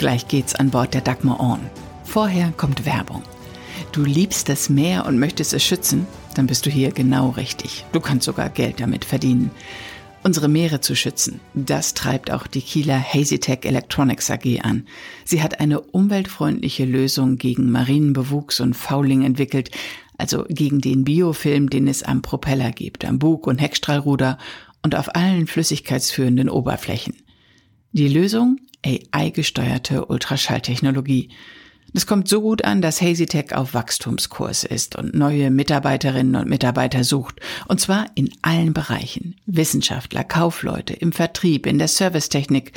Gleich geht's an Bord der Dagmar On. Vorher kommt Werbung. Du liebst das Meer und möchtest es schützen? Dann bist du hier genau richtig. Du kannst sogar Geld damit verdienen. Unsere Meere zu schützen, das treibt auch die Kieler Hazytech Electronics AG an. Sie hat eine umweltfreundliche Lösung gegen Marinenbewuchs und Fouling entwickelt, also gegen den Biofilm, den es am Propeller gibt, am Bug- und Heckstrahlruder und auf allen flüssigkeitsführenden Oberflächen. Die Lösung? AI-gesteuerte Ultraschalltechnologie. Das kommt so gut an, dass HazyTech auf Wachstumskurs ist und neue Mitarbeiterinnen und Mitarbeiter sucht. Und zwar in allen Bereichen. Wissenschaftler, Kaufleute, im Vertrieb, in der Servicetechnik.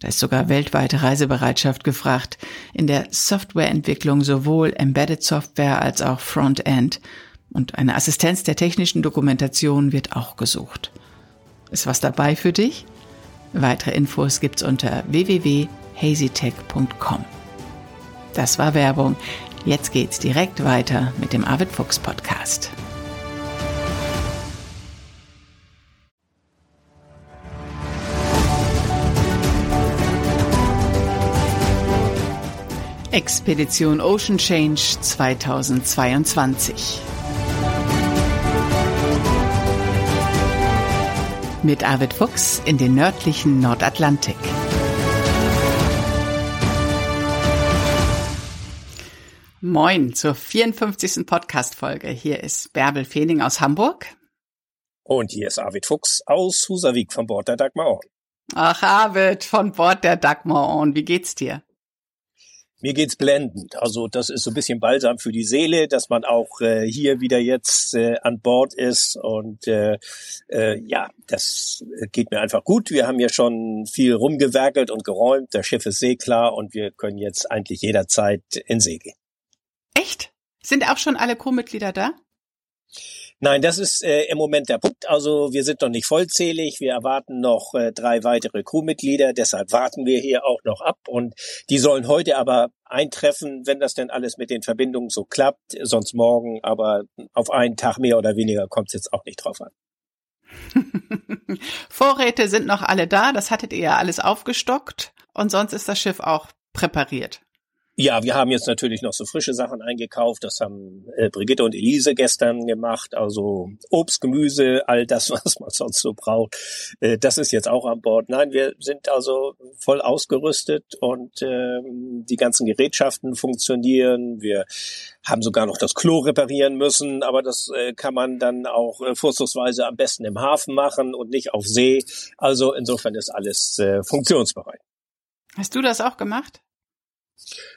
Da ist sogar weltweite Reisebereitschaft gefragt. In der Softwareentwicklung sowohl Embedded Software als auch Frontend. Und eine Assistenz der technischen Dokumentation wird auch gesucht. Ist was dabei für dich? Weitere Infos gibt's unter www.hazytech.com. Das war Werbung. Jetzt geht's direkt weiter mit dem Arvid Fuchs Podcast. Expedition Ocean Change 2022. Mit Arvid Fuchs in den nördlichen Nordatlantik. Moin zur 54. Podcast-Folge. Hier ist Bärbel Feening aus Hamburg. Und hier ist Arvid Fuchs aus Husavik von Bord der Dagmar. Ach, Arvid, von Bord der Dagmar On. Wie geht's dir? Mir geht's blendend. Also das ist so ein bisschen Balsam für die Seele, dass man auch äh, hier wieder jetzt äh, an Bord ist. Und äh, äh, ja, das geht mir einfach gut. Wir haben ja schon viel rumgewerkelt und geräumt. Das Schiff ist seeklar und wir können jetzt eigentlich jederzeit in See gehen. Echt? Sind auch schon alle Crewmitglieder da? Nein, das ist äh, im Moment der Punkt. Also wir sind noch nicht vollzählig. Wir erwarten noch äh, drei weitere Crewmitglieder. Deshalb warten wir hier auch noch ab. Und die sollen heute aber eintreffen, wenn das denn alles mit den Verbindungen so klappt. Sonst morgen. Aber auf einen Tag mehr oder weniger kommt es jetzt auch nicht drauf an. Vorräte sind noch alle da. Das hattet ihr ja alles aufgestockt. Und sonst ist das Schiff auch präpariert. Ja, wir haben jetzt natürlich noch so frische Sachen eingekauft. Das haben äh, Brigitte und Elise gestern gemacht. Also Obst, Gemüse, all das, was man sonst so braucht. Äh, das ist jetzt auch an Bord. Nein, wir sind also voll ausgerüstet und äh, die ganzen Gerätschaften funktionieren. Wir haben sogar noch das Klo reparieren müssen, aber das äh, kann man dann auch äh, vorzugsweise am besten im Hafen machen und nicht auf See. Also insofern ist alles äh, funktionsbereit. Hast du das auch gemacht?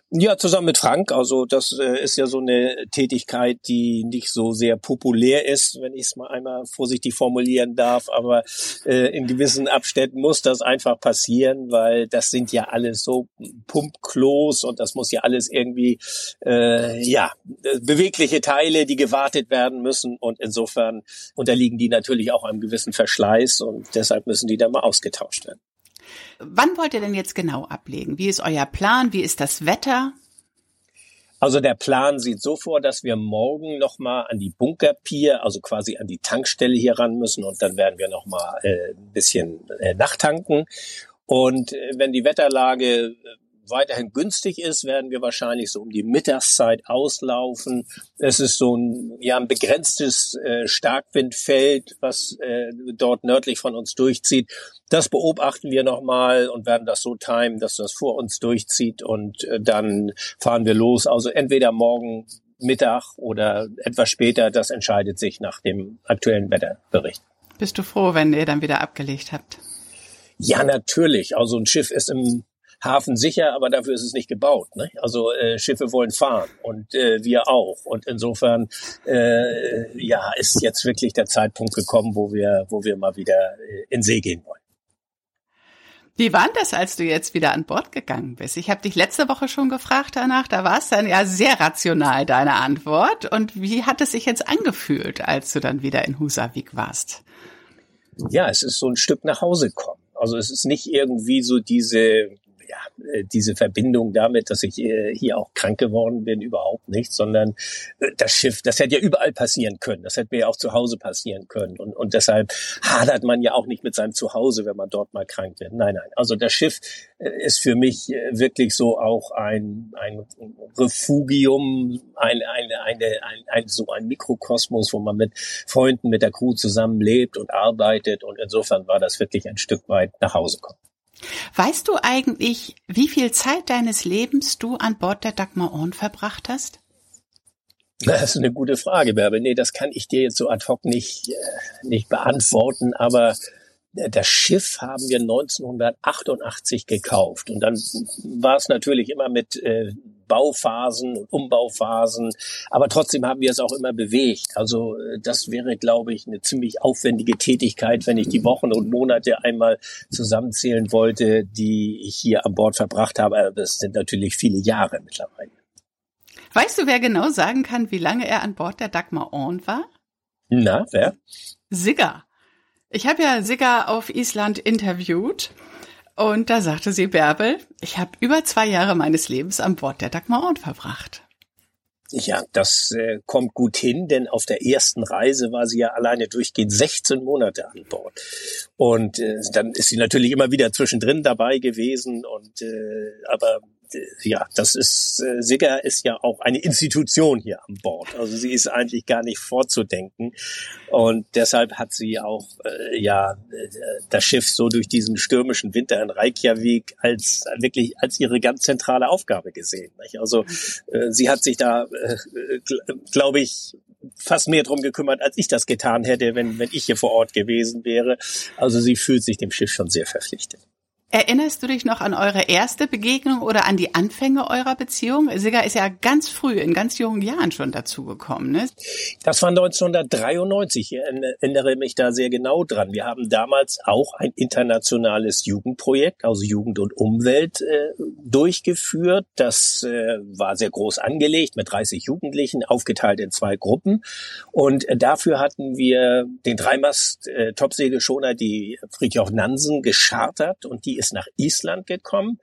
Ja, zusammen mit Frank. Also das äh, ist ja so eine Tätigkeit, die nicht so sehr populär ist, wenn ich es mal einmal vorsichtig formulieren darf. Aber äh, in gewissen Abständen muss das einfach passieren, weil das sind ja alles so Pumpklos und das muss ja alles irgendwie äh, ja bewegliche Teile, die gewartet werden müssen. Und insofern unterliegen die natürlich auch einem gewissen Verschleiß und deshalb müssen die dann mal ausgetauscht werden. Wann wollt ihr denn jetzt genau ablegen? Wie ist euer Plan? Wie ist das Wetter? Also der Plan sieht so vor, dass wir morgen nochmal an die Bunkerpier, also quasi an die Tankstelle hier ran müssen und dann werden wir nochmal äh, ein bisschen äh, nachtanken. Und äh, wenn die Wetterlage weiterhin günstig ist, werden wir wahrscheinlich so um die Mittagszeit auslaufen. Es ist so ein, ja, ein begrenztes äh, Starkwindfeld, was äh, dort nördlich von uns durchzieht. Das beobachten wir nochmal und werden das so timen, dass das vor uns durchzieht und äh, dann fahren wir los. Also entweder morgen Mittag oder etwas später, das entscheidet sich nach dem aktuellen Wetterbericht. Bist du froh, wenn ihr dann wieder abgelegt habt? Ja, natürlich. Also ein Schiff ist im Hafen sicher, aber dafür ist es nicht gebaut. Ne? Also äh, Schiffe wollen fahren und äh, wir auch. Und insofern äh, ja ist jetzt wirklich der Zeitpunkt gekommen, wo wir, wo wir mal wieder äh, in See gehen wollen. Wie war das, als du jetzt wieder an Bord gegangen bist? Ich habe dich letzte Woche schon gefragt danach, da war es dann ja sehr rational, deine Antwort. Und wie hat es sich jetzt angefühlt, als du dann wieder in Husavik warst? Ja, es ist so ein Stück nach Hause kommen. Also es ist nicht irgendwie so diese ja, äh, diese Verbindung damit, dass ich äh, hier auch krank geworden bin, überhaupt nicht, sondern äh, das Schiff, das hätte ja überall passieren können. Das hätte mir ja auch zu Hause passieren können. Und, und deshalb hadert man ja auch nicht mit seinem Zuhause, wenn man dort mal krank wird. Nein, nein. Also das Schiff ist für mich wirklich so auch ein, ein Refugium, ein, eine, eine, ein, ein, so ein Mikrokosmos, wo man mit Freunden, mit der Crew zusammen lebt und arbeitet. Und insofern war das wirklich ein Stück weit nach Hause kommen. Weißt du eigentlich, wie viel Zeit deines Lebens du an Bord der Dagmar Orn verbracht hast? Das ist eine gute Frage, Bärbel. Nee, das kann ich dir jetzt so ad hoc nicht, äh, nicht beantworten, aber das Schiff haben wir 1988 gekauft und dann war es natürlich immer mit äh, Bauphasen und Umbauphasen, aber trotzdem haben wir es auch immer bewegt. Also äh, das wäre, glaube ich, eine ziemlich aufwendige Tätigkeit, wenn ich die Wochen und Monate einmal zusammenzählen wollte, die ich hier an Bord verbracht habe. Aber das sind natürlich viele Jahre mittlerweile. Weißt du, wer genau sagen kann, wie lange er an Bord der Dagmar On war? Na, wer? Sigga. Ich habe ja Sigga auf Island interviewt und da sagte sie, Bärbel, ich habe über zwei Jahre meines Lebens an Bord der Dagmar Orn verbracht. Ja, das äh, kommt gut hin, denn auf der ersten Reise war sie ja alleine durchgehend 16 Monate an Bord. Und äh, dann ist sie natürlich immer wieder zwischendrin dabei gewesen und äh, aber ja, das ist, äh, Sigger ist ja auch eine Institution hier an Bord. Also sie ist eigentlich gar nicht vorzudenken. Und deshalb hat sie auch, äh, ja, äh, das Schiff so durch diesen stürmischen Winter in Reykjavik als wirklich als ihre ganz zentrale Aufgabe gesehen. Nicht? Also äh, sie hat sich da, äh, glaube ich, fast mehr drum gekümmert, als ich das getan hätte, wenn, wenn ich hier vor Ort gewesen wäre. Also sie fühlt sich dem Schiff schon sehr verpflichtet. Erinnerst du dich noch an eure erste Begegnung oder an die Anfänge eurer Beziehung? Sigga ist ja ganz früh, in ganz jungen Jahren schon dazugekommen, ne? Das war 1993. Ich erinnere mich da sehr genau dran. Wir haben damals auch ein internationales Jugendprojekt, also Jugend und Umwelt, äh, durchgeführt. Das äh, war sehr groß angelegt mit 30 Jugendlichen, aufgeteilt in zwei Gruppen. Und dafür hatten wir den Dreimast äh, Topsegelschoner, die Friedhof Nansen, geschartert und die ist nach Island gekommen.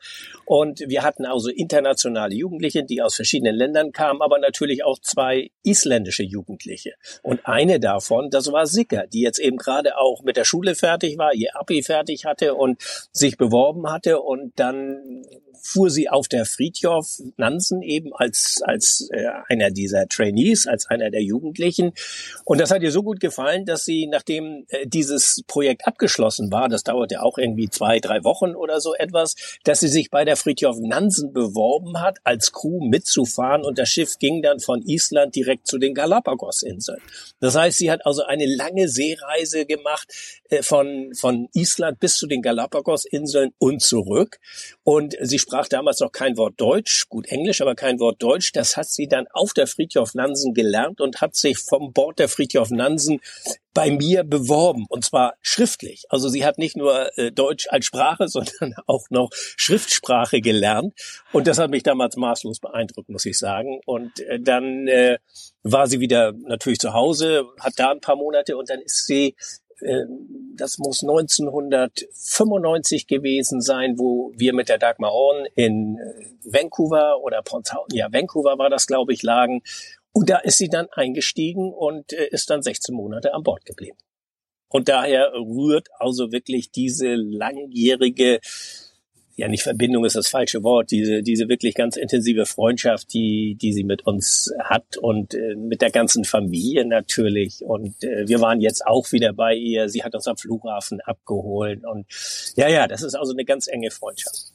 Und wir hatten also internationale Jugendliche, die aus verschiedenen Ländern kamen, aber natürlich auch zwei isländische Jugendliche. Und eine davon, das war Sicker, die jetzt eben gerade auch mit der Schule fertig war, ihr Abi fertig hatte und sich beworben hatte und dann fuhr sie auf der Friedhof Nansen eben als, als äh, einer dieser Trainees, als einer der Jugendlichen. Und das hat ihr so gut gefallen, dass sie, nachdem äh, dieses Projekt abgeschlossen war, das dauerte auch irgendwie zwei, drei Wochen oder so etwas, dass sie sich bei der Friedhof Nansen beworben hat, als Crew mitzufahren und das Schiff ging dann von Island direkt zu den Galapagos-Inseln. Das heißt, sie hat also eine lange Seereise gemacht äh, von, von Island bis zu den Galapagos-Inseln und zurück. Und sie sprach damals noch kein Wort Deutsch, gut Englisch, aber kein Wort Deutsch. Das hat sie dann auf der Friedhof Nansen gelernt und hat sich vom Bord der Friedhof Nansen bei mir beworben und zwar schriftlich. Also sie hat nicht nur äh, Deutsch als Sprache, sondern auch noch Schriftsprache gelernt und das hat mich damals maßlos beeindruckt, muss ich sagen. Und äh, dann äh, war sie wieder natürlich zu Hause, hat da ein paar Monate und dann ist sie ähm, das muss 1995 gewesen sein, wo wir mit der Dagmar Horn in äh, Vancouver oder Ponshauten, ja, Vancouver war das, glaube ich, lagen. Und da ist sie dann eingestiegen und äh, ist dann 16 Monate an Bord geblieben. Und daher rührt also wirklich diese langjährige ja nicht Verbindung ist das falsche Wort, diese, diese wirklich ganz intensive Freundschaft, die, die sie mit uns hat und äh, mit der ganzen Familie natürlich. Und äh, wir waren jetzt auch wieder bei ihr. Sie hat uns am Flughafen abgeholt. Und ja, ja, das ist also eine ganz enge Freundschaft.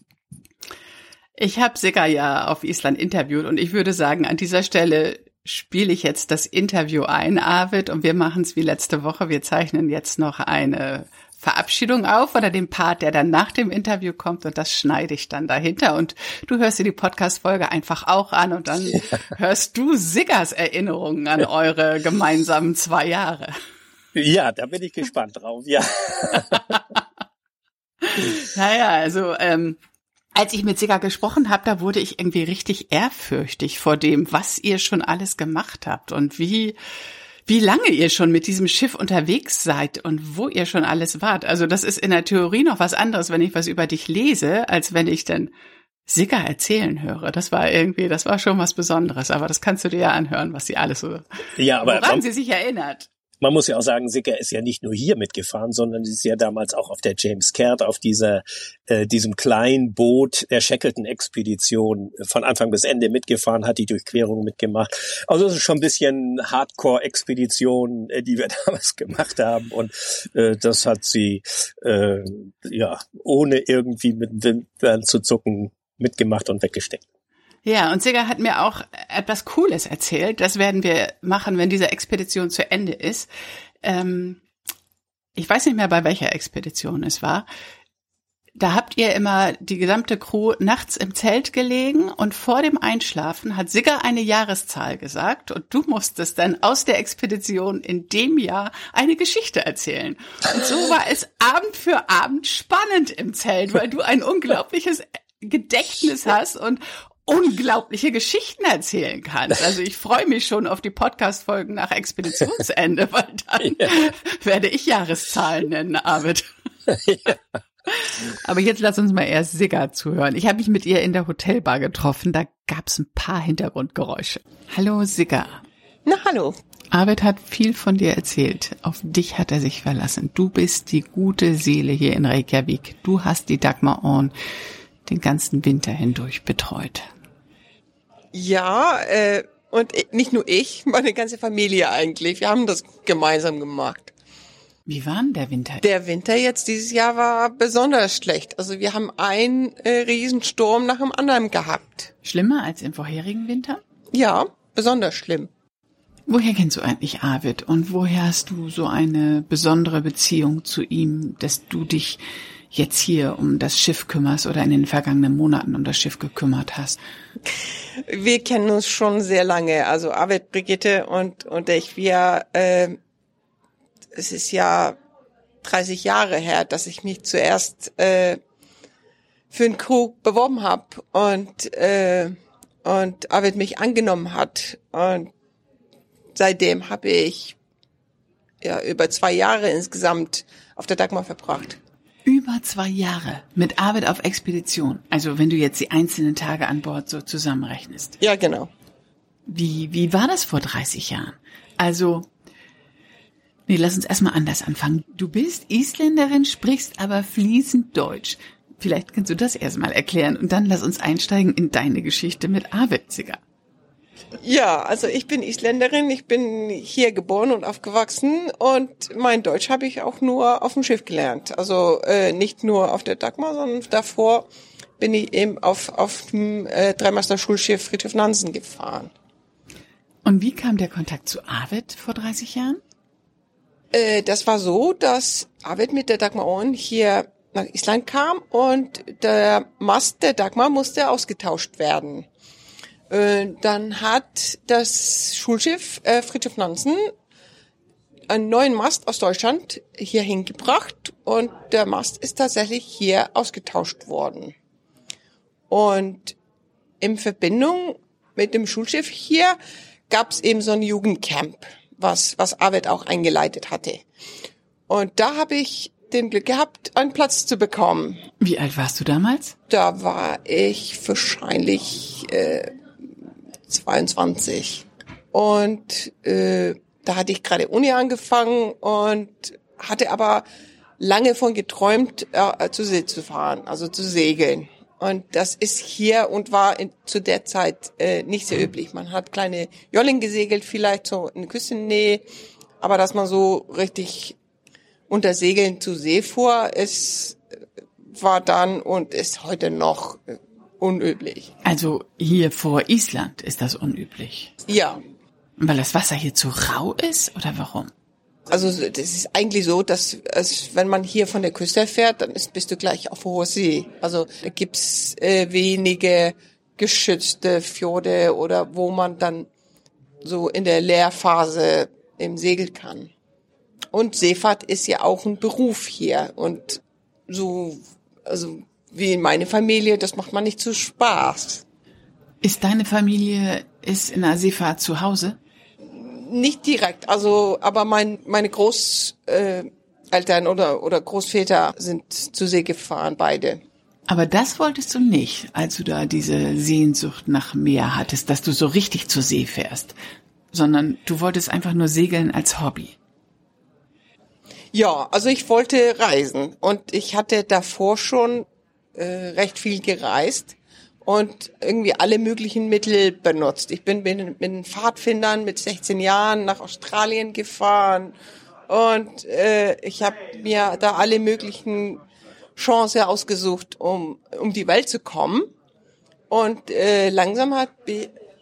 Ich habe Sigga ja auf Island interviewt und ich würde sagen, an dieser Stelle spiele ich jetzt das Interview ein, Arvid, und wir machen es wie letzte Woche. Wir zeichnen jetzt noch eine Verabschiedung auf oder den Part, der dann nach dem Interview kommt und das schneide ich dann dahinter und du hörst dir die Podcast-Folge einfach auch an und dann ja. hörst du Siggers Erinnerungen an eure gemeinsamen zwei Jahre. Ja, da bin ich gespannt drauf, ja. naja, also ähm, als ich mit Sigger gesprochen habe, da wurde ich irgendwie richtig ehrfürchtig vor dem, was ihr schon alles gemacht habt und wie wie lange ihr schon mit diesem Schiff unterwegs seid und wo ihr schon alles wart. Also das ist in der Theorie noch was anderes, wenn ich was über dich lese, als wenn ich dann Sigger erzählen höre. Das war irgendwie, das war schon was Besonderes. Aber das kannst du dir ja anhören, was sie alles so, ja, aber woran sie sich erinnert man muss ja auch sagen, Sicker ist ja nicht nur hier mitgefahren, sondern sie ist ja damals auch auf der James Caird, auf dieser, äh, diesem kleinen Boot der Shackleton-Expedition von Anfang bis Ende mitgefahren, hat die Durchquerung mitgemacht. Also es ist schon ein bisschen Hardcore-Expedition, äh, die wir damals gemacht haben. Und äh, das hat sie äh, ja ohne irgendwie mit dem Wimpern zu zucken mitgemacht und weggesteckt. Ja, und Sigger hat mir auch etwas Cooles erzählt. Das werden wir machen, wenn diese Expedition zu Ende ist. Ähm, ich weiß nicht mehr, bei welcher Expedition es war. Da habt ihr immer die gesamte Crew nachts im Zelt gelegen und vor dem Einschlafen hat Sigger eine Jahreszahl gesagt und du musstest dann aus der Expedition in dem Jahr eine Geschichte erzählen. Und so war es Abend für Abend spannend im Zelt, weil du ein unglaubliches Gedächtnis hast und unglaubliche Geschichten erzählen kannst. Also ich freue mich schon auf die Podcast-Folgen nach Expeditionsende, weil dann ja. werde ich Jahreszahlen nennen, Arvid. Ja. Aber jetzt lass uns mal erst Sigga zuhören. Ich habe mich mit ihr in der Hotelbar getroffen. Da gab es ein paar Hintergrundgeräusche. Hallo Sigga. Na hallo. Arvid hat viel von dir erzählt. Auf dich hat er sich verlassen. Du bist die gute Seele hier in Reykjavik. Du hast die Dagmar Orn den ganzen Winter hindurch betreut. Ja, äh, und nicht nur ich, meine ganze Familie eigentlich. Wir haben das gemeinsam gemacht. Wie war denn der Winter? Der Winter jetzt dieses Jahr war besonders schlecht. Also wir haben einen äh, Riesensturm nach dem anderen gehabt. Schlimmer als im vorherigen Winter? Ja, besonders schlimm. Woher kennst du eigentlich Arvid und woher hast du so eine besondere Beziehung zu ihm, dass du dich jetzt hier um das Schiff kümmerst oder in den vergangenen Monaten um das Schiff gekümmert hast? Wir kennen uns schon sehr lange. Also Arvid, Brigitte und, und ich, wir, äh, es ist ja 30 Jahre her, dass ich mich zuerst äh, für einen Crew beworben habe und, äh, und Arvid mich angenommen hat. Und seitdem habe ich ja über zwei Jahre insgesamt auf der Dagmar verbracht. Über zwei Jahre mit Arbeit auf Expedition. Also wenn du jetzt die einzelnen Tage an Bord so zusammenrechnest. Ja, genau. Wie, wie war das vor 30 Jahren? Also, nee, lass uns erstmal anders anfangen. Du bist Isländerin, sprichst aber fließend Deutsch. Vielleicht kannst du das erstmal erklären und dann lass uns einsteigen in deine Geschichte mit Arwitziger. Ja, also ich bin Isländerin, ich bin hier geboren und aufgewachsen und mein Deutsch habe ich auch nur auf dem Schiff gelernt. Also äh, nicht nur auf der Dagmar, sondern davor bin ich eben auf, auf dem äh, Dreimaster-Schulschiff Friedhof Nansen gefahren. Und wie kam der Kontakt zu Arvid vor 30 Jahren? Äh, das war so, dass Arvid mit der Dagmar Ohren hier nach Island kam und der Mast der Dagmar musste ausgetauscht werden. Äh, dann hat das Schulschiff äh, Friedhof Nansen einen neuen Mast aus Deutschland hier hingebracht und der Mast ist tatsächlich hier ausgetauscht worden. Und in Verbindung mit dem Schulschiff hier gab es eben so ein Jugendcamp, was, was Arvid auch eingeleitet hatte. Und da habe ich den Glück gehabt, einen Platz zu bekommen. Wie alt warst du damals? Da war ich wahrscheinlich äh, 22. Und äh, da hatte ich gerade Uni angefangen und hatte aber lange von geträumt, äh, zu See zu fahren, also zu segeln. Und das ist hier und war in, zu der Zeit äh, nicht sehr üblich. Man hat kleine Jollen gesegelt, vielleicht so in Küstennähe, aber dass man so richtig unter Segeln zu See fuhr, es war dann und ist heute noch äh, unüblich. Also hier vor Island ist das unüblich? Ja. Weil das Wasser hier zu rau ist oder warum? Also das ist eigentlich so, dass es, wenn man hier von der Küste fährt, dann ist, bist du gleich auf hoher See. Also da gibt's äh, wenige geschützte Fjorde oder wo man dann so in der Leerphase im Segel kann. Und Seefahrt ist ja auch ein Beruf hier und so, also wie in meine Familie, das macht man nicht zu Spaß. Ist deine Familie ist in der Seefahrt zu Hause? Nicht direkt, also aber mein, meine Großeltern äh, oder oder Großväter sind zu See gefahren, beide. Aber das wolltest du nicht, als du da diese Sehnsucht nach Meer hattest, dass du so richtig zur See fährst, sondern du wolltest einfach nur segeln als Hobby. Ja, also ich wollte reisen und ich hatte davor schon äh, recht viel gereist und irgendwie alle möglichen Mittel benutzt. Ich bin mit, mit Pfadfindern mit 16 Jahren nach Australien gefahren und äh, ich habe mir da alle möglichen Chance ausgesucht, um, um die Welt zu kommen. Und äh, langsam habe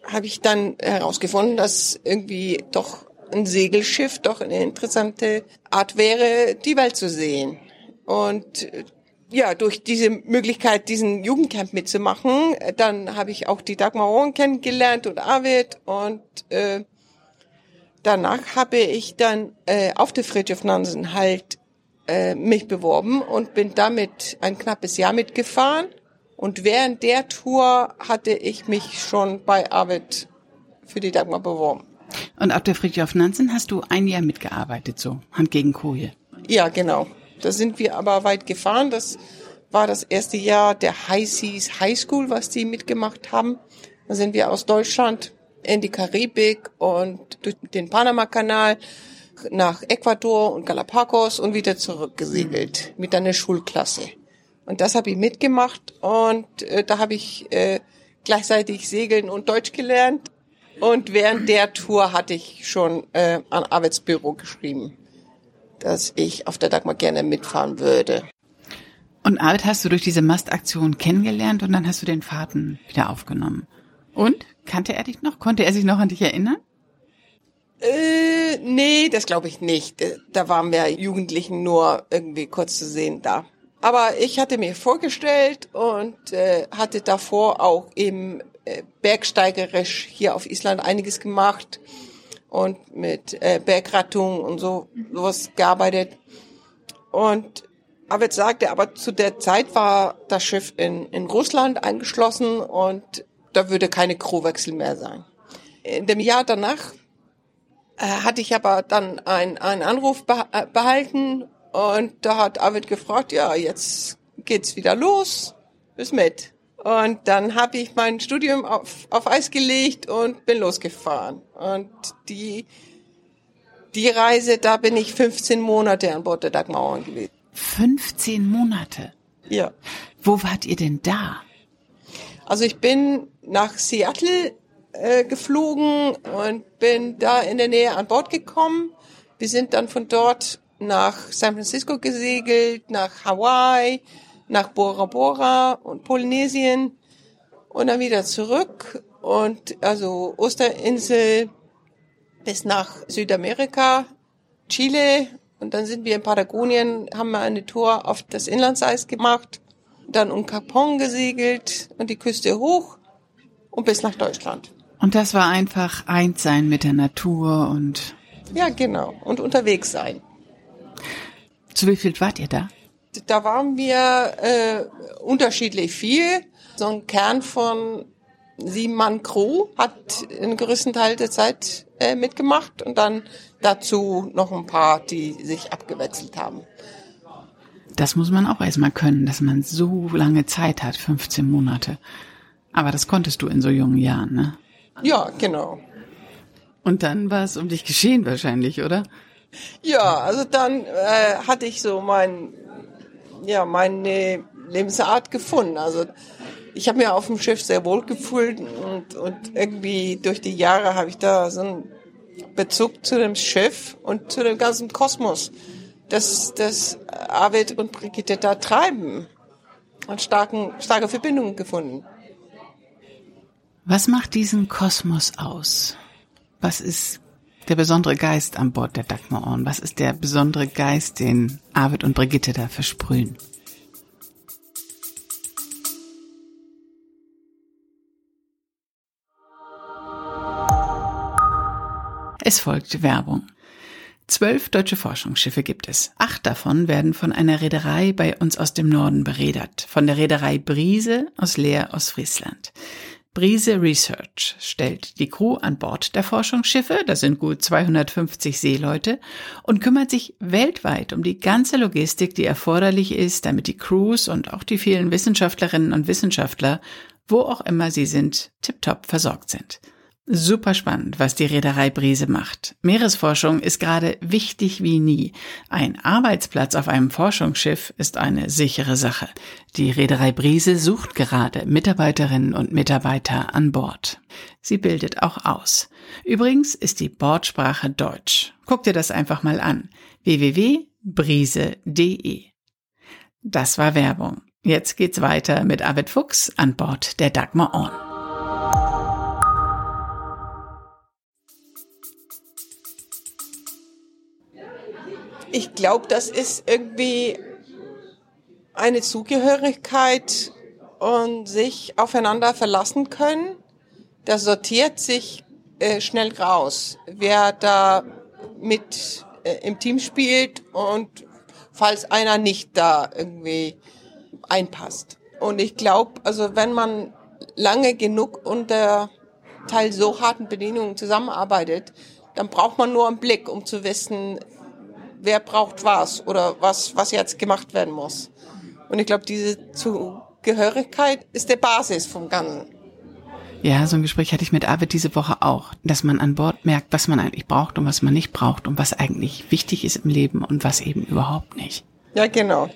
hab ich dann herausgefunden, dass irgendwie doch ein Segelschiff doch eine interessante Art wäre, die Welt zu sehen. Und ja, durch diese Möglichkeit, diesen Jugendcamp mitzumachen, dann habe ich auch die Dagmar Ohren kennengelernt und Arvid und äh, danach habe ich dann äh, auf der Fridtjof Nansen halt äh, mich beworben und bin damit ein knappes Jahr mitgefahren. Und während der Tour hatte ich mich schon bei Arvid für die Dagmar beworben. Und auf der Friedhof Nansen hast du ein Jahr mitgearbeitet, so Hand gegen Koje. Ja, genau. Da sind wir aber weit gefahren. Das war das erste Jahr der High Seas High School, was die mitgemacht haben. Da sind wir aus Deutschland in die Karibik und durch den Panama-Kanal nach Ecuador und Galapagos und wieder zurückgesegelt mit einer Schulklasse. Und das habe ich mitgemacht und äh, da habe ich äh, gleichzeitig Segeln und Deutsch gelernt. Und während der Tour hatte ich schon äh, an Arbeitsbüro geschrieben, dass ich auf der Dagmar gerne mitfahren würde. Und Arbeit hast du durch diese Mastaktion kennengelernt und dann hast du den Fahrten wieder aufgenommen. Und? Kannte er dich noch? Konnte er sich noch an dich erinnern? Äh, nee, das glaube ich nicht. Äh, da waren wir Jugendlichen nur irgendwie kurz zu sehen da. Aber ich hatte mir vorgestellt und äh, hatte davor auch eben äh, bergsteigerisch hier auf Island einiges gemacht und mit äh, Bergrattung und so sowas gearbeitet. Und Arvid sagte, aber zu der Zeit war das Schiff in, in Russland eingeschlossen und da würde keine Crewwechsel mehr sein. In dem Jahr danach äh, hatte ich aber dann einen Anruf äh, behalten und da hat Arvid gefragt, ja, jetzt geht's wieder los, bis mit. Und dann habe ich mein Studium auf, auf Eis gelegt und bin losgefahren. Und die, die Reise, da bin ich 15 Monate an Bord der Dagmauern gewesen. 15 Monate? Ja. Wo wart ihr denn da? Also ich bin nach Seattle äh, geflogen und bin da in der Nähe an Bord gekommen. Wir sind dann von dort nach San Francisco gesegelt, nach Hawaii, nach Bora Bora und Polynesien und dann wieder zurück und also Osterinsel bis nach Südamerika, Chile und dann sind wir in Patagonien, haben wir eine Tour auf das Inlandseis gemacht, dann um Capon gesegelt und die Küste hoch und bis nach Deutschland. Und das war einfach eins sein mit der Natur und ja genau und unterwegs sein. Zu wie viel wart ihr da? Da waren wir äh, unterschiedlich viel. So ein Kern von sieben Mann Crew hat einen größten Teil der Zeit äh, mitgemacht und dann dazu noch ein paar, die sich abgewechselt haben. Das muss man auch erstmal können, dass man so lange Zeit hat, 15 Monate. Aber das konntest du in so jungen Jahren, ne? Ja, genau. Und dann war es um dich geschehen wahrscheinlich, oder? Ja, also dann äh, hatte ich so mein, ja, meine Lebensart gefunden. Also ich habe mir auf dem Schiff sehr wohl gefühlt und, und irgendwie durch die Jahre habe ich da so einen Bezug zu dem Schiff und zu dem ganzen Kosmos, das, das Arvid und Brigitte da treiben und starken, starke Verbindungen gefunden. Was macht diesen Kosmos aus? Was ist der besondere Geist an Bord der Dagmar Orn? Was ist der besondere Geist, den Arvid und Brigitte da versprühen? Es folgt Werbung. Zwölf deutsche Forschungsschiffe gibt es. Acht davon werden von einer Reederei bei uns aus dem Norden beredert, von der Reederei Brise aus Leer, Ostfriesland. Brise Research stellt die Crew an Bord der Forschungsschiffe, das sind gut 250 Seeleute, und kümmert sich weltweit um die ganze Logistik, die erforderlich ist, damit die Crews und auch die vielen Wissenschaftlerinnen und Wissenschaftler, wo auch immer sie sind, tiptop versorgt sind. Super spannend, was die Reederei Brise macht. Meeresforschung ist gerade wichtig wie nie. Ein Arbeitsplatz auf einem Forschungsschiff ist eine sichere Sache. Die Reederei Brise sucht gerade Mitarbeiterinnen und Mitarbeiter an Bord. Sie bildet auch aus. Übrigens ist die Bordsprache Deutsch. Guck dir das einfach mal an. www.brise.de. Das war Werbung. Jetzt geht's weiter mit Arvid Fuchs an Bord der Dagmar On. Ich glaube, das ist irgendwie eine Zugehörigkeit und sich aufeinander verlassen können. Das sortiert sich äh, schnell raus, wer da mit äh, im Team spielt und falls einer nicht da irgendwie einpasst. Und ich glaube, also wenn man lange genug unter teils so harten Bedingungen zusammenarbeitet, dann braucht man nur einen Blick, um zu wissen, wer braucht was oder was, was jetzt gemacht werden muss. Und ich glaube, diese Zugehörigkeit ist der Basis vom Ganzen. Ja, so ein Gespräch hatte ich mit Arvid diese Woche auch, dass man an Bord merkt, was man eigentlich braucht und was man nicht braucht und was eigentlich wichtig ist im Leben und was eben überhaupt nicht. Ja, genau.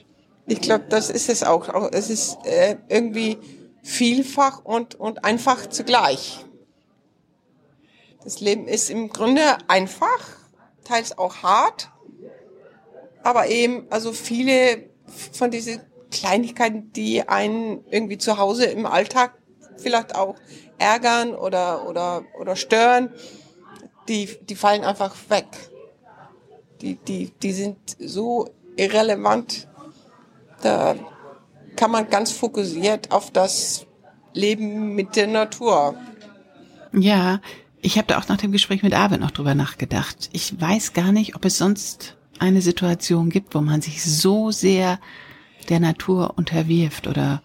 Ich glaube, das ist es auch. Es ist äh, irgendwie vielfach und, und einfach zugleich. Das Leben ist im Grunde einfach, teils auch hart, aber eben, also viele von diesen Kleinigkeiten, die einen irgendwie zu Hause im Alltag vielleicht auch ärgern oder, oder, oder stören, die, die fallen einfach weg. Die, die, die sind so irrelevant. Da kann man ganz fokussiert auf das Leben mit der Natur. Ja, ich habe da auch nach dem Gespräch mit Arvid noch drüber nachgedacht. Ich weiß gar nicht, ob es sonst eine Situation gibt, wo man sich so sehr der Natur unterwirft oder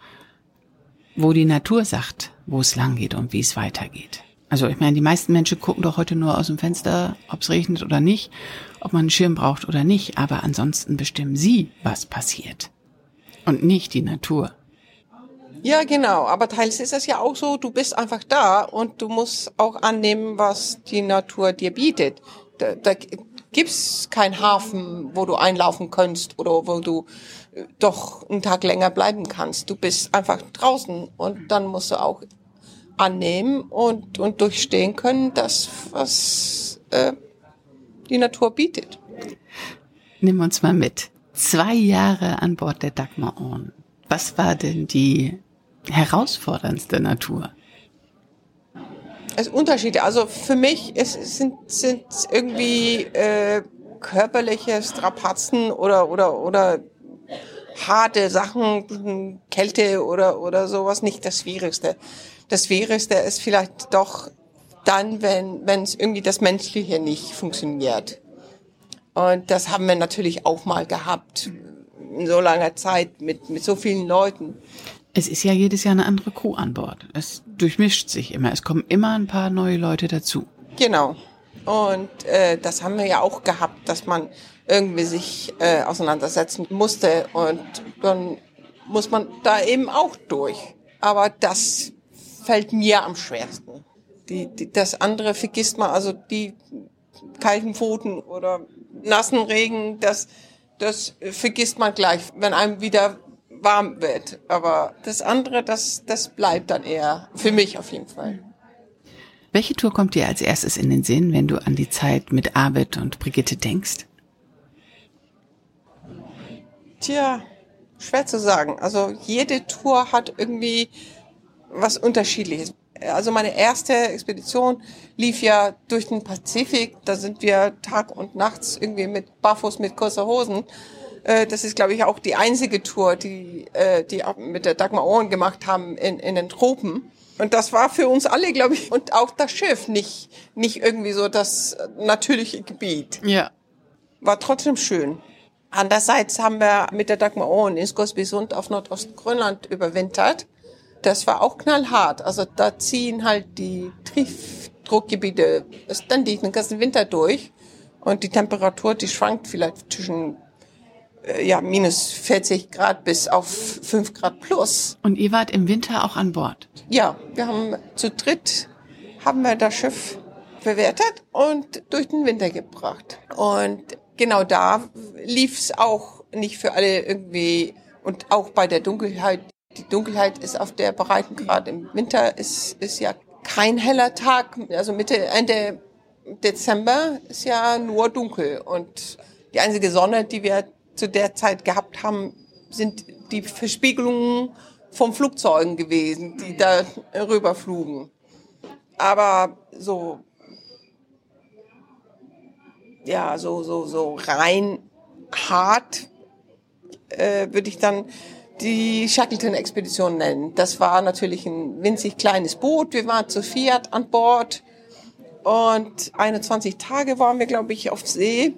wo die Natur sagt, wo es lang geht und wie es weitergeht. Also ich meine, die meisten Menschen gucken doch heute nur aus dem Fenster, ob es regnet oder nicht, ob man einen Schirm braucht oder nicht, aber ansonsten bestimmen sie, was passiert und nicht die Natur. Ja, genau. Aber teils ist es ja auch so, du bist einfach da und du musst auch annehmen, was die Natur dir bietet. Da, da gibt's keinen Hafen, wo du einlaufen kannst oder wo du äh, doch einen Tag länger bleiben kannst. Du bist einfach draußen und dann musst du auch annehmen und, und durchstehen können, das, was äh, die Natur bietet. Nimm uns mal mit. Zwei Jahre an Bord der Dagmar On. Was war denn die herausforderndste Natur? Also Unterschiede. Also für mich es sind sind irgendwie äh, körperliche Strapazen oder oder oder harte Sachen, Kälte oder oder sowas nicht das Schwierigste. Das Schwierigste ist vielleicht doch dann, wenn wenn es irgendwie das Menschliche nicht funktioniert. Und das haben wir natürlich auch mal gehabt in so langer Zeit mit mit so vielen Leuten. Es ist ja jedes Jahr eine andere Crew an Bord. Es durchmischt sich immer. Es kommen immer ein paar neue Leute dazu. Genau. Und äh, das haben wir ja auch gehabt, dass man irgendwie sich äh, auseinandersetzen musste. Und dann muss man da eben auch durch. Aber das fällt mir am schwersten. Die, die, das andere vergisst man, also die kalten Pfoten oder nassen Regen, das, das vergisst man gleich, wenn einem wieder warm wird. Aber das andere, das, das bleibt dann eher für mich auf jeden Fall. Welche Tour kommt dir als erstes in den Sinn, wenn du an die Zeit mit Arvid und Brigitte denkst? Tja, schwer zu sagen. Also jede Tour hat irgendwie was Unterschiedliches. Also meine erste Expedition lief ja durch den Pazifik. Da sind wir Tag und nachts irgendwie mit Barfuß mit kurzer Hosen äh, das ist, glaube ich, auch die einzige Tour, die äh, die mit der Dagmar Ohren gemacht haben in, in den Tropen. Und das war für uns alle, glaube ich, und auch das Schiff nicht, nicht irgendwie so das natürliche Gebiet. Ja. War trotzdem schön. Andererseits haben wir mit der Dagmar Ohren in Skosbysund auf Nordostgrönland überwintert. das war auch knallhart. Also da ziehen halt die Triefdruckgebiete ständig den ganzen Winter durch. Und die Temperatur, die schwankt vielleicht zwischen ja, minus 40 Grad bis auf 5 Grad plus. Und ihr wart im Winter auch an Bord? Ja, wir haben zu dritt haben wir das Schiff bewertet und durch den Winter gebracht. Und genau da lief es auch nicht für alle irgendwie und auch bei der Dunkelheit. Die Dunkelheit ist auf der Breitengrad im Winter ist, ist ja kein heller Tag. Also Mitte, Ende Dezember ist ja nur dunkel und die einzige Sonne, die wir zu der Zeit gehabt haben, sind die Verspiegelungen vom Flugzeugen gewesen, die da rüberflugen. Aber so, ja, so, so, so rein hart äh, würde ich dann die Shackleton-Expedition nennen. Das war natürlich ein winzig kleines Boot. Wir waren zu Fiat an Bord und 21 Tage waren wir, glaube ich, auf See.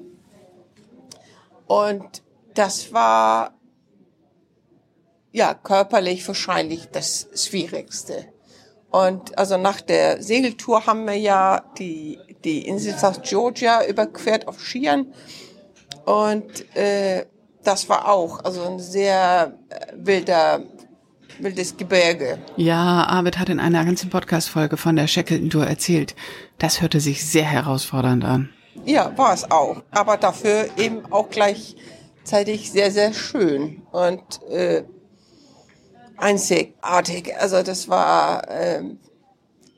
Und das war ja körperlich wahrscheinlich das Schwierigste. Und also nach der Segeltour haben wir ja die, die Insel South Georgia überquert auf Skiern. Und äh, das war auch also ein sehr äh, wilder, wildes Gebirge. Ja, Arvid hat in einer ganzen Podcast-Folge von der Shackleton-Tour erzählt. Das hörte sich sehr herausfordernd an. Ja, war es auch. Aber dafür eben auch gleichzeitig sehr, sehr schön. Und äh, einzigartig. Also das war, äh,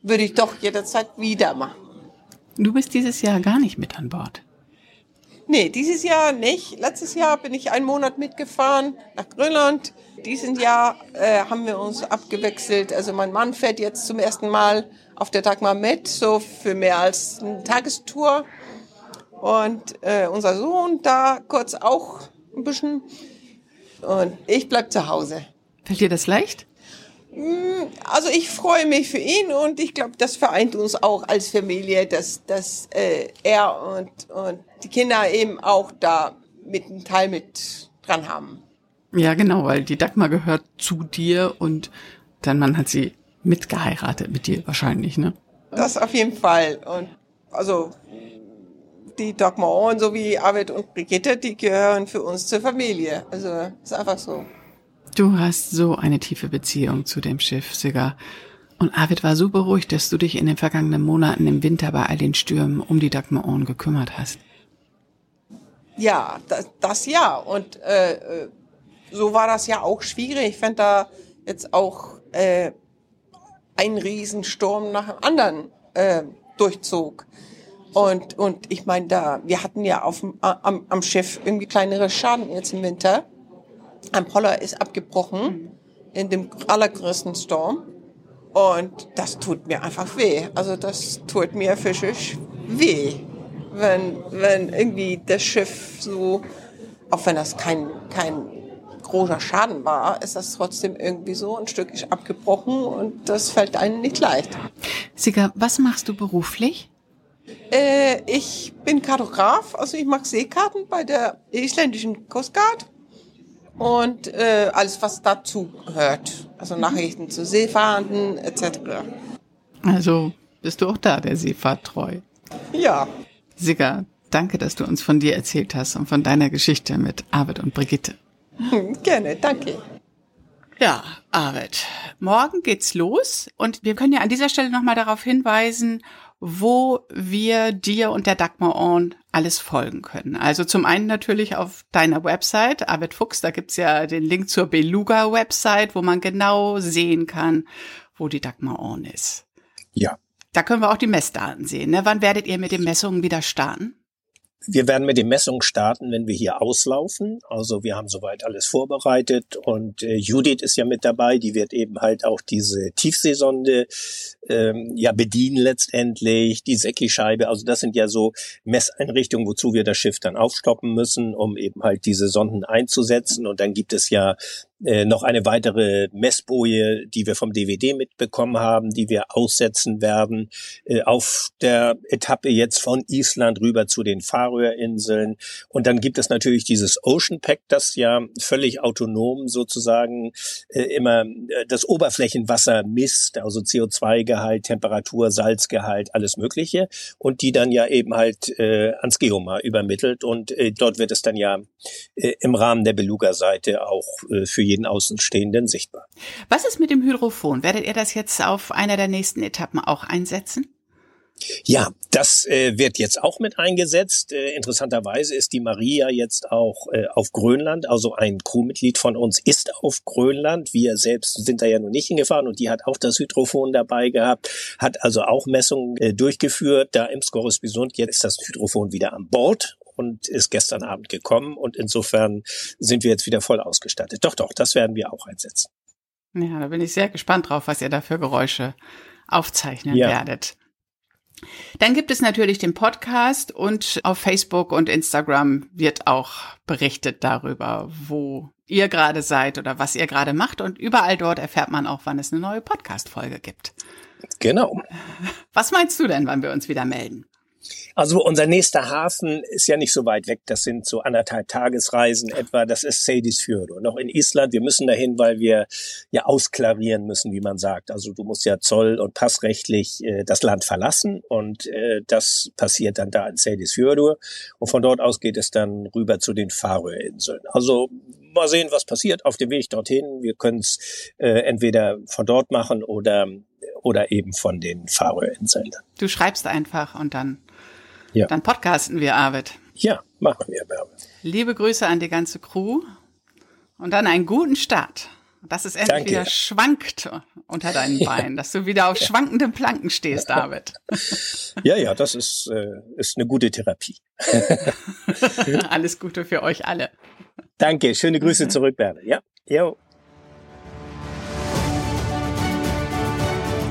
würde ich doch jederzeit wieder machen. Du bist dieses Jahr gar nicht mit an Bord. Nee, dieses Jahr nicht. Letztes Jahr bin ich einen Monat mitgefahren nach Grönland. Diesen Jahr äh, haben wir uns abgewechselt. Also mein Mann fährt jetzt zum ersten Mal auf der Dagmar mit, so für mehr als eine Tagestour. Und äh, unser Sohn da kurz auch ein bisschen. Und ich bleib zu Hause. Fällt dir das leicht? Mm, also ich freue mich für ihn und ich glaube, das vereint uns auch als Familie, dass, dass äh, er und, und die Kinder eben auch da mit einem Teil mit dran haben. Ja, genau, weil die Dagmar gehört zu dir und dein Mann hat sie mitgeheiratet mit dir wahrscheinlich, ne? Das auf jeden Fall. Und also die Dagmar und so wie Arvid und Brigitte, die gehören für uns zur Familie. Also ist einfach so. Du hast so eine tiefe Beziehung zu dem Schiff, Sigga. Und Arvid war so beruhigt, dass du dich in den vergangenen Monaten im Winter bei all den Stürmen um die Dagmar Ohren gekümmert hast. Ja, das, das ja. Und äh, äh so war das ja auch schwierig, wenn da jetzt auch äh, ein Riesensturm nach dem anderen äh, durchzog. Und, und ich meine, da, wir hatten ja auf dem, am, am Schiff irgendwie kleinere Schaden jetzt im Winter. Ein Poller ist abgebrochen in dem allergrößten Sturm. Und das tut mir einfach weh. Also das tut mir physisch weh, wenn, wenn irgendwie das Schiff so, auch wenn das kein, kein großer Schaden war, ist das trotzdem irgendwie so ein Stück abgebrochen und das fällt einem nicht leicht. Sika, was machst du beruflich? Äh, ich bin Kartograf, also ich mache Seekarten bei der isländischen Coast Guard und äh, alles, was dazu gehört. Also Nachrichten zu Seefahrenden etc. Also bist du auch da, der Seefahrt treu. Ja. Sigga, danke, dass du uns von dir erzählt hast und von deiner Geschichte mit Arvid und Brigitte. Gerne, danke. Ja, Arvid, morgen geht's los und wir können ja an dieser Stelle nochmal darauf hinweisen, wo wir dir und der Dagmar On alles folgen können. Also zum einen natürlich auf deiner Website, Arvid Fuchs, da gibt's ja den Link zur Beluga-Website, wo man genau sehen kann, wo die Dagmar On ist. Ja. Da können wir auch die Messdaten sehen. Ne? Wann werdet ihr mit den Messungen wieder starten? Wir werden mit den Messungen starten, wenn wir hier auslaufen. Also wir haben soweit alles vorbereitet und äh, Judith ist ja mit dabei. Die wird eben halt auch diese Tiefseesonde ähm, ja bedienen letztendlich, die Säckischeibe. Also das sind ja so Messeinrichtungen, wozu wir das Schiff dann aufstoppen müssen, um eben halt diese Sonden einzusetzen. Und dann gibt es ja äh, noch eine weitere Messboje, die wir vom DVD mitbekommen haben, die wir aussetzen werden äh, auf der Etappe jetzt von Island rüber zu den Färöerinseln. Und dann gibt es natürlich dieses Ocean Pack, das ja völlig autonom sozusagen äh, immer äh, das Oberflächenwasser misst, also CO2-Gehalt, Temperatur, Salzgehalt, alles Mögliche. Und die dann ja eben halt ans Geomar übermittelt. Und dort wird es dann ja im Rahmen der Beluga-Seite auch für jeden Außenstehenden sichtbar. Was ist mit dem Hydrophon? Werdet ihr das jetzt auf einer der nächsten Etappen auch einsetzen? Ja, das äh, wird jetzt auch mit eingesetzt. Äh, interessanterweise ist die Maria jetzt auch äh, auf Grönland, also ein Crewmitglied von uns ist auf Grönland. Wir selbst sind da ja noch nicht hingefahren und die hat auch das Hydrophon dabei gehabt, hat also auch Messungen äh, durchgeführt. Da im Scorus Bisund jetzt ist das Hydrophon wieder an Bord und ist gestern Abend gekommen und insofern sind wir jetzt wieder voll ausgestattet. Doch, doch, das werden wir auch einsetzen. Ja, da bin ich sehr gespannt drauf, was ihr da für Geräusche aufzeichnen ja. werdet. Dann gibt es natürlich den Podcast und auf Facebook und Instagram wird auch berichtet darüber, wo ihr gerade seid oder was ihr gerade macht. Und überall dort erfährt man auch, wann es eine neue Podcast-Folge gibt. Genau. Was meinst du denn, wann wir uns wieder melden? Also unser nächster Hafen ist ja nicht so weit weg. Das sind so anderthalb Tagesreisen etwa. Das ist Seyðisfjörður. Noch in Island. Wir müssen dahin, weil wir ja ausklarieren müssen, wie man sagt. Also du musst ja zoll- und passrechtlich äh, das Land verlassen und äh, das passiert dann da in Seyðisfjörður. Und von dort aus geht es dann rüber zu den Färöerinseln. Also mal sehen, was passiert auf dem Weg dorthin. Wir können es äh, entweder von dort machen oder oder eben von den Färöerinseln. Du schreibst einfach und dann ja. Dann podcasten wir, Arvid. Ja, machen wir, Bärbe. Liebe Grüße an die ganze Crew und dann einen guten Start. Dass es endlich Danke. wieder schwankt unter deinen Beinen, dass du wieder auf schwankenden Planken stehst, David. Ja, ja, das ist, äh, ist eine gute Therapie. Alles Gute für euch alle. Danke, schöne Grüße zurück, Berne. Ja, jo.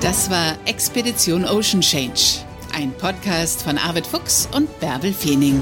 Das war Expedition Ocean Change ein Podcast von Arvid Fuchs und Bärbel Feening.